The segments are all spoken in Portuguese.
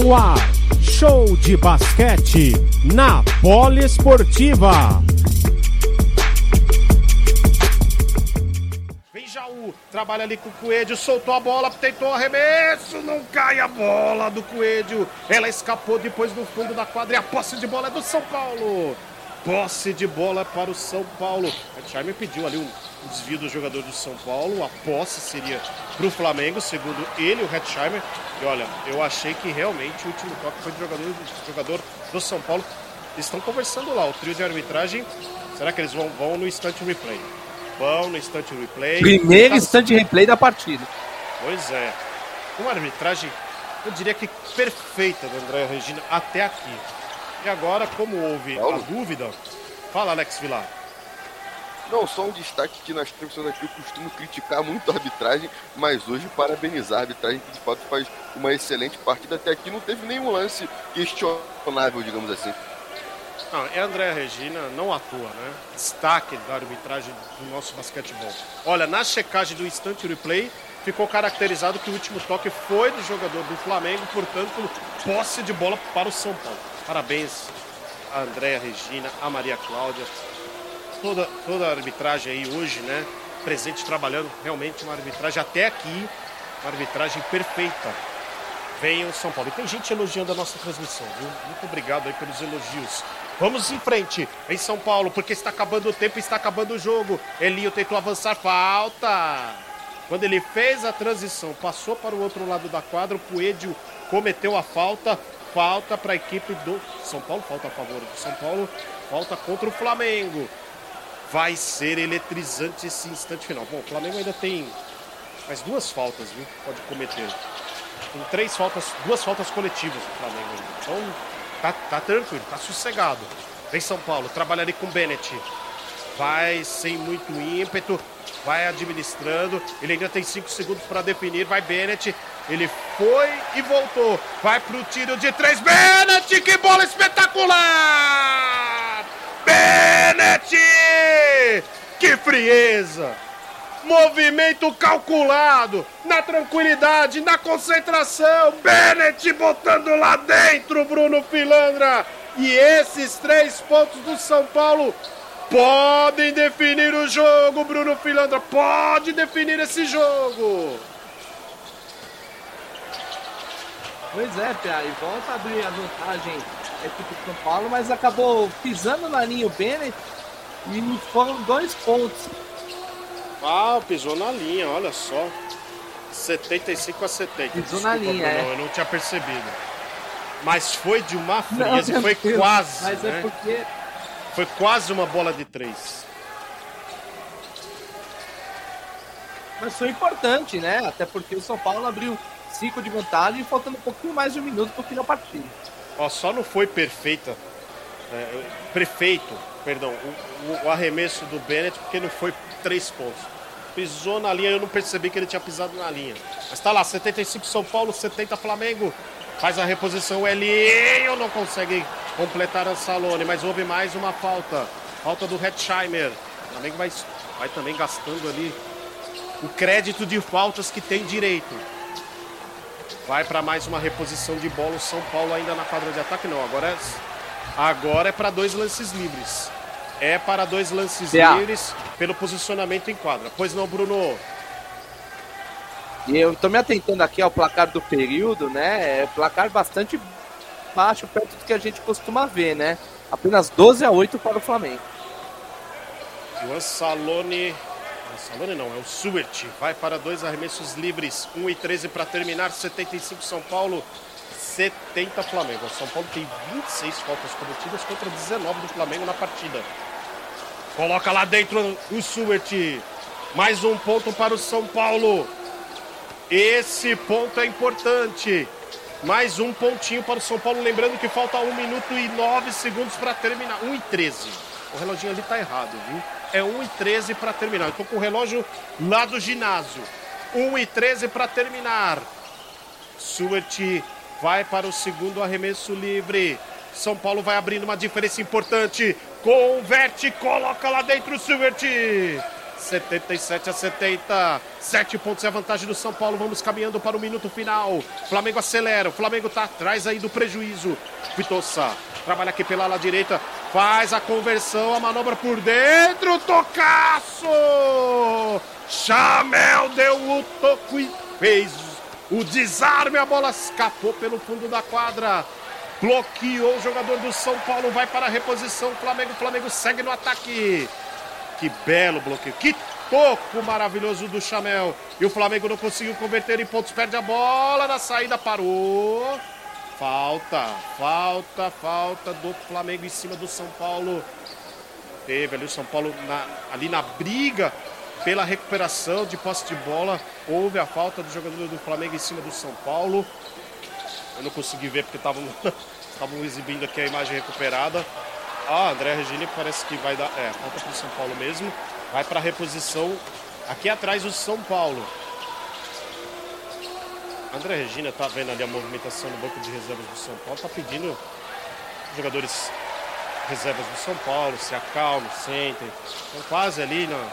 No ar, show de basquete na Poliesportiva. Vem Jaú, trabalha ali com o Coelho, soltou a bola, tentou arremesso, não cai a bola do Coelho. Ela escapou depois no fundo da quadra e a posse de bola é do São Paulo. Posse de bola para o São Paulo. A Charme pediu ali um o desvio do jogador do São Paulo. A posse seria para o Flamengo, segundo ele, o Hetzheimer. E olha, eu achei que realmente o último toque foi do jogador, do jogador do São Paulo. Estão conversando lá, o trio de arbitragem. Será que eles vão, vão no instante replay? Vão no instante replay. Primeiro tá... instante replay da partida. Pois é. Uma arbitragem, eu diria que perfeita da André Regina até aqui. E agora, como houve Paulo. a dúvida, fala Alex Vilar. Não, só um destaque que nas transmissões aqui eu costumo criticar muito a arbitragem, mas hoje parabenizar a arbitragem que de fato faz uma excelente partida. Até aqui não teve nenhum lance questionável, digamos assim. Não, é André Regina, não atua, né? Destaque da arbitragem do nosso basquetebol. Olha, na checagem do instante replay, ficou caracterizado que o último toque foi do jogador do Flamengo, portanto, posse de bola para o São Paulo. Parabéns a Andréa Regina, a Maria Cláudia, toda, toda a arbitragem aí hoje, né? Presente trabalhando realmente uma arbitragem até aqui, uma arbitragem perfeita. Venha o São Paulo. E tem gente elogiando a nossa transmissão, viu? Muito obrigado aí pelos elogios. Vamos em frente em São Paulo, porque está acabando o tempo, está acabando o jogo. Elinho tentou avançar, falta. Quando ele fez a transição, passou para o outro lado da quadra, o Coelho cometeu a falta. Falta para a equipe do São Paulo, falta a favor do São Paulo, falta contra o Flamengo. Vai ser eletrizante esse instante final. Bom, o Flamengo ainda tem mais duas faltas, viu? Pode cometer. Tem três faltas, duas faltas coletivas o Flamengo ainda. Então, tá, tá tranquilo, tá sossegado. Vem São Paulo, trabalha ali com o Bennett. Vai sem muito ímpeto, vai administrando. Ele ainda tem cinco segundos para definir. Vai Bennett. Ele foi e voltou. Vai pro tiro de três. Bennett, que bola espetacular! Bennett! Que frieza! Movimento calculado, na tranquilidade, na concentração. Bennett botando lá dentro, Bruno Filandra. E esses três pontos do São Paulo podem definir o jogo, Bruno Filandra. Pode definir esse jogo. Pois é, Pia, e volta a abrir a vantagem a equipe do São Paulo, mas acabou pisando na linha o Bennett e foram dois pontos. Ah, pisou na linha, olha só. 75 a 70. Pisou Desculpa, na linha, Bruno, é. Eu não tinha percebido. Mas foi de uma frieza, não, foi Deus, quase. Mas né? é porque. Foi quase uma bola de três. Mas foi importante, né? Até porque o São Paulo abriu cinco de vantagem, faltando um pouquinho mais de um minuto para o fim da partida. Ó, só não foi perfeita. É, prefeito, perdão, o, o, arremesso do Bennett, porque não foi três pontos. Pisou na linha, eu não percebi que ele tinha pisado na linha. Mas tá lá, 75 São Paulo, 70 Flamengo. Faz a reposição, Elinho não consegue completar a Salone, mas houve mais uma falta. Falta do Hetzheimer. O Flamengo vai, vai também gastando ali o crédito de faltas que tem direito. Vai para mais uma reposição de bola. O São Paulo ainda na quadra de ataque. Não, agora é, agora é para dois lances livres. É para dois lances livres pelo posicionamento em quadra. Pois não, Bruno? E eu tô me atentando aqui ao placar do período, né? É placar bastante baixo, perto do que a gente costuma ver, né? Apenas 12 a 8 para o Flamengo. Juan Salone Salone não, é o Suert. Vai para dois arremessos livres. 1 e 13 para terminar. 75 São Paulo, 70 Flamengo. O São Paulo tem 26 faltas cometidas contra 19 do Flamengo na partida. Coloca lá dentro o Suert. Mais um ponto para o São Paulo. Esse ponto é importante. Mais um pontinho para o São Paulo. Lembrando que falta 1 minuto e 9 segundos para terminar. 1 e 13. O reloginho ali tá errado, viu? É 1 e 13 para terminar. Eu com o relógio lá do ginásio. 1 e 13 para terminar. Suert vai para o segundo arremesso livre. São Paulo vai abrindo uma diferença importante. Converte, coloca lá dentro o Suert. 77 a 70. Sete pontos é a vantagem do São Paulo. Vamos caminhando para o minuto final. Flamengo acelera. O Flamengo está atrás aí do prejuízo. Pitossa trabalha aqui pela ala direita. Faz a conversão. A manobra por dentro. Tocaço! Chamel deu o toco e fez o desarme. A bola escapou pelo fundo da quadra. Bloqueou o jogador do São Paulo. Vai para a reposição. Flamengo. Flamengo segue no ataque. Que belo bloqueio. Que toco maravilhoso do Chamel. E o Flamengo não conseguiu converter em pontos. Perde a bola. Na saída parou. Falta, falta, falta do Flamengo em cima do São Paulo. Teve ali o São Paulo na, ali na briga pela recuperação de posse de bola. Houve a falta do jogador do Flamengo em cima do São Paulo. Eu não consegui ver porque estavam exibindo aqui a imagem recuperada. Ah, André Regina parece que vai dar. É, falta para o São Paulo mesmo. Vai para reposição. Aqui atrás o São Paulo. André Regina tá vendo ali a movimentação no banco de reservas do São Paulo. Tá pedindo jogadores reservas do São Paulo se acalmem, sentem. Estão quase ali na,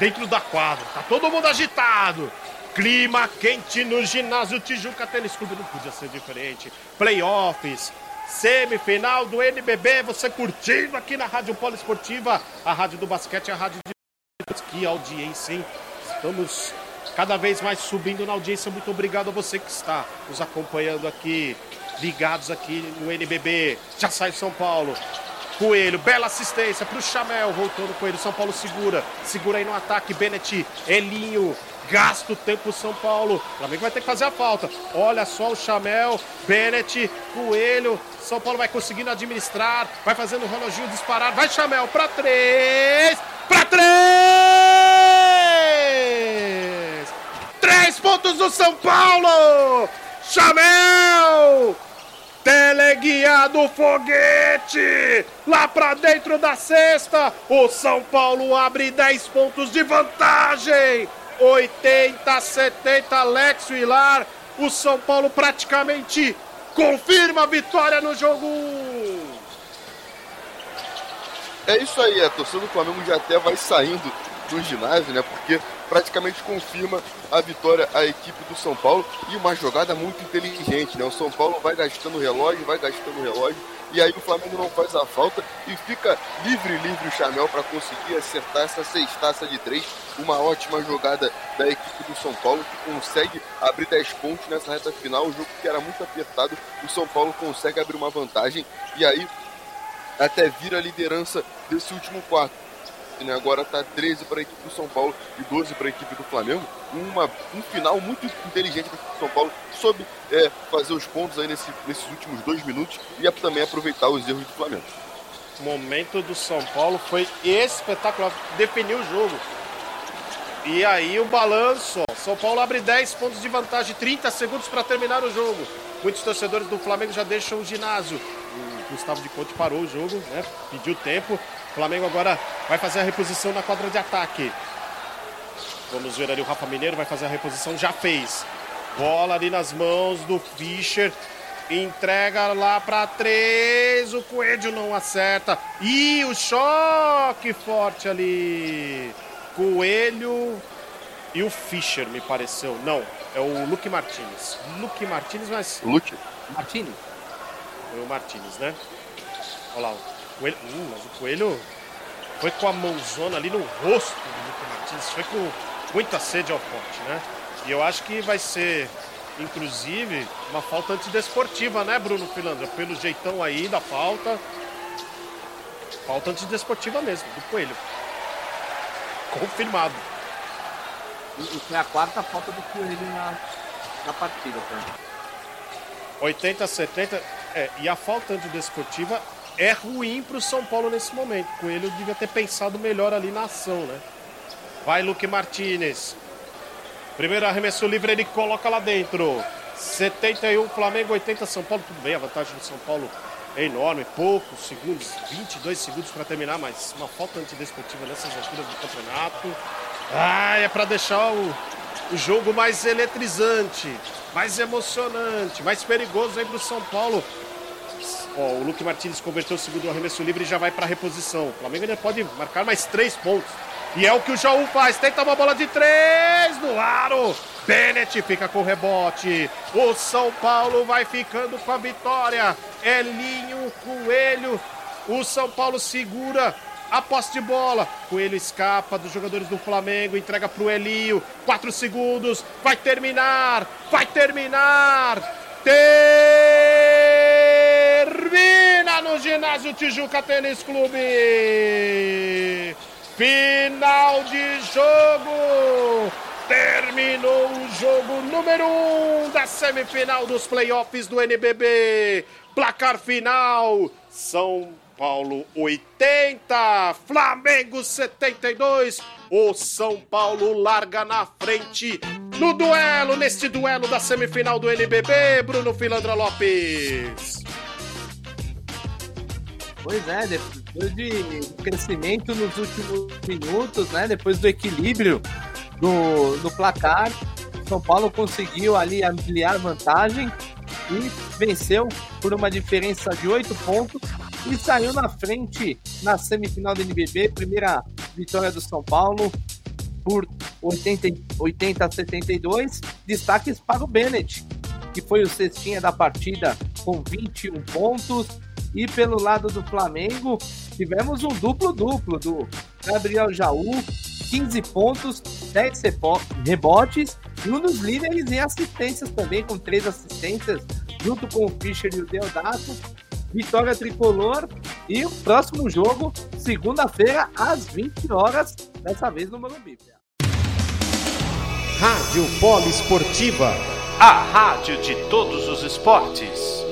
dentro da quadra. Tá todo mundo agitado. Clima quente no ginásio Tijuca Tênis Clube. Não podia ser diferente. Playoffs, semifinal do NBB, você curtindo aqui na Rádio Poliesportiva, a rádio do basquete, a rádio de... Que audiência, hein? Estamos cada vez mais subindo na audiência. Muito obrigado a você que está nos acompanhando aqui, ligados aqui no NBB. Já sai São Paulo. Coelho, bela assistência para o Chamel, voltou no Coelho, São Paulo segura, segura aí no ataque, Benet, Elinho, Gasta o tempo São Paulo. O Flamengo vai ter que fazer a falta. Olha só o Chamel, Bennett, Coelho. São Paulo vai conseguindo administrar. Vai fazendo o reloginho disparar. Vai Chamel para três. Para três! Três pontos do São Paulo! Chamel! Teleguiado foguete! Lá para dentro da cesta, o São Paulo abre 10 pontos de vantagem. 80 70 Alex Vilar. O São Paulo praticamente confirma a vitória no jogo. É isso aí, a torcida do Flamengo já até vai saindo do ginásio, né? Porque praticamente confirma a vitória à equipe do São Paulo e uma jogada muito inteligente, né? O São Paulo vai gastando relógio, vai gastando relógio e aí o Flamengo não faz a falta e fica livre, livre o Chamel para conseguir acertar essa sextaça de três. Uma ótima jogada da equipe do São Paulo que consegue abrir 10 pontos nessa reta final. O jogo que era muito apertado, o São Paulo consegue abrir uma vantagem e aí até vira a liderança desse último quarto né? Agora está 13 para a equipe do São Paulo e 12 para a equipe do Flamengo. Uma, um final muito inteligente para a equipe do São Paulo. Soube é, fazer os pontos aí nesse, nesses últimos dois minutos e também aproveitar os erros do Flamengo. O momento do São Paulo foi espetacular. Definiu o jogo. E aí o balanço. São Paulo abre 10 pontos de vantagem, 30 segundos para terminar o jogo. Muitos torcedores do Flamengo já deixam o ginásio. O Gustavo de Conte parou o jogo, né? Pediu tempo. O Flamengo agora vai fazer a reposição na quadra de ataque. Vamos ver ali o Rafa Mineiro vai fazer a reposição, já fez. Bola ali nas mãos do Fischer. Entrega lá para três. O Coelho não acerta. E o choque forte ali. Coelho e o Fischer, me pareceu. Não, é o Luke Martinez. Luke Martinez, mas. Luke? Martinez? Foi o Martinez, né? Olha lá, Coelho, hum, mas o Coelho foi com a mãozona ali no rosto do Nico Martins, foi com muita sede ao pote, né? E eu acho que vai ser, inclusive, uma falta antidesportiva, né, Bruno Filandra? Pelo jeitão aí da falta. Falta antidesportiva mesmo, do Coelho. Confirmado. E foi a quarta falta do Coelho na, na partida, cara. 80 70. É, e a falta antidesportiva é ruim para o São Paulo nesse momento. O Coelho devia ter pensado melhor ali na ação, né? Vai Luque Martinez. Primeiro arremesso livre, ele coloca lá dentro. 71 Flamengo, 80 São Paulo. Tudo bem, a vantagem do São Paulo é enorme. Poucos segundos, 22 segundos para terminar, mas uma falta antidesportiva nessas alturas do campeonato. Ah, é para deixar o, o jogo mais eletrizante, mais emocionante, mais perigoso aí para o São Paulo. Ó, o Luque Martins converteu o segundo arremesso livre e já vai para a reposição. O Flamengo ainda pode marcar mais três pontos. E é o que o Jaú faz. Tenta uma bola de três no aro. Bennett fica com o rebote. O São Paulo vai ficando com a vitória. Elinho, Coelho. O São Paulo segura a posse de bola. Coelho escapa dos jogadores do Flamengo, entrega para o Elinho. Quatro segundos. Vai terminar. Vai terminar. Termina no ginásio Tijuca Tênis Clube. Final de jogo. Terminou o jogo número 1 um da semifinal dos playoffs do NBB. Placar final: São Paulo 80, Flamengo 72. O São Paulo larga na frente no duelo, neste duelo da semifinal do NBB. Bruno Filandra Lopes. Pois é, depois de crescimento nos últimos minutos, né? Depois do equilíbrio do, do placar. São Paulo conseguiu ali ampliar vantagem e venceu por uma diferença de 8 pontos e saiu na frente na semifinal do NBB. Primeira vitória do São Paulo por 80, 80 a 72. Destaques para o Bennett, que foi o cestinha da partida com 21 pontos. E pelo lado do Flamengo, tivemos um duplo-duplo do Gabriel Jaú, 15 pontos, 10 rebotes e um dos líderes em assistências também, com três assistências, junto com o Fischer e o Deodato. Vitória tricolor e o próximo jogo, segunda-feira, às 20 horas, dessa vez no Morumbi. Rádio Polo Esportiva, a rádio de todos os esportes.